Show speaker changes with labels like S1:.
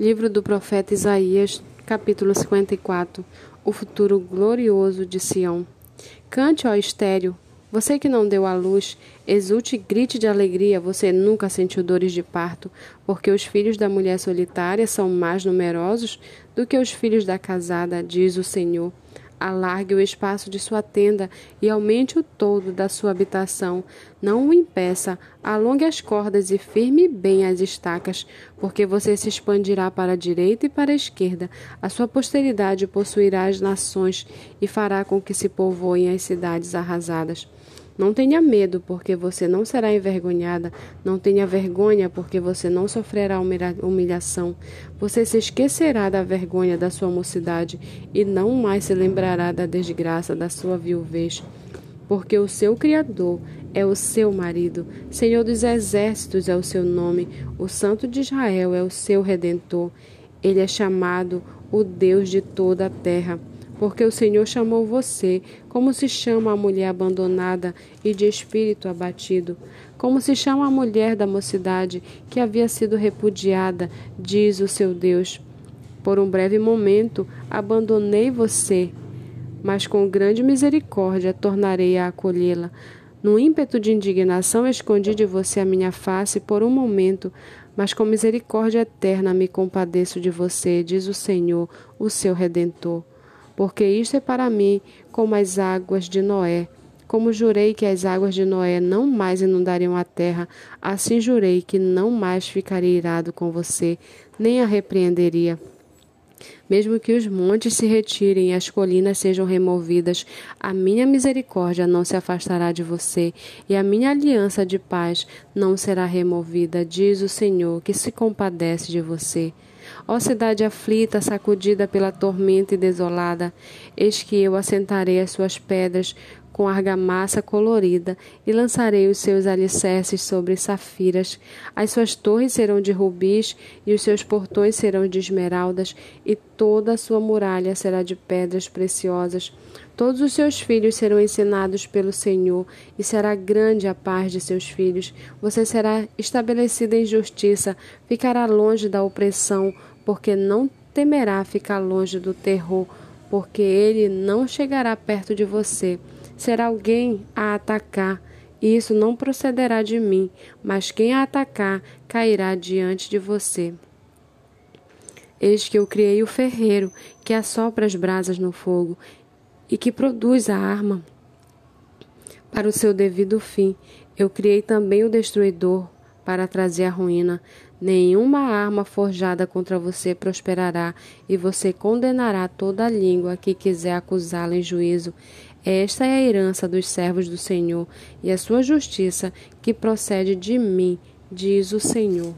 S1: Livro do profeta Isaías, capítulo 54 O futuro glorioso de Sião. Cante, ó estéreo, você que não deu à luz, exulte e grite de alegria, você nunca sentiu dores de parto, porque os filhos da mulher solitária são mais numerosos do que os filhos da casada, diz o Senhor. Alargue o espaço de sua tenda e aumente o todo da sua habitação. Não o impeça, alongue as cordas e firme bem as estacas, porque você se expandirá para a direita e para a esquerda. A sua posteridade possuirá as nações e fará com que se povoem as cidades arrasadas. Não tenha medo, porque você não será envergonhada. Não tenha vergonha, porque você não sofrerá humilhação. Você se esquecerá da vergonha da sua mocidade e não mais se lembrará da desgraça da sua viuvez. Porque o seu Criador é o seu marido, Senhor dos exércitos é o seu nome, o Santo de Israel é o seu redentor. Ele é chamado o Deus de toda a terra porque o Senhor chamou você, como se chama a mulher abandonada e de espírito abatido, como se chama a mulher da mocidade que havia sido repudiada, diz o seu Deus. Por um breve momento abandonei você, mas com grande misericórdia tornarei a acolhê-la. No ímpeto de indignação escondi de você a minha face por um momento, mas com misericórdia eterna me compadeço de você, diz o Senhor, o seu redentor porque isto é para mim como as águas de Noé. Como jurei que as águas de Noé não mais inundariam a terra, assim jurei que não mais ficaria irado com você, nem a repreenderia. Mesmo que os montes se retirem e as colinas sejam removidas, a minha misericórdia não se afastará de você, e a minha aliança de paz não será removida, diz o Senhor, que se compadece de você. Ó cidade aflita, sacudida pela tormenta e desolada, eis que eu assentarei as suas pedras com argamassa colorida e lançarei os seus alicerces sobre safiras. As suas torres serão de rubis e os seus portões serão de esmeraldas e toda a sua muralha será de pedras preciosas. Todos os seus filhos serão ensinados pelo Senhor e será grande a paz de seus filhos. Você será estabelecida em justiça, ficará longe da opressão, porque não temerá ficar longe do terror, porque ele não chegará perto de você será alguém a atacar, e isso não procederá de mim, mas quem a atacar cairá diante de você. Eis que eu criei o ferreiro, que assopra as brasas no fogo, e que produz a arma para o seu devido fim. Eu criei também o destruidor, para trazer a ruína. Nenhuma arma forjada contra você prosperará, e você condenará toda a língua que quiser acusá-la em juízo. Esta é a herança dos servos do Senhor, e a sua justiça que procede de mim, diz o Senhor.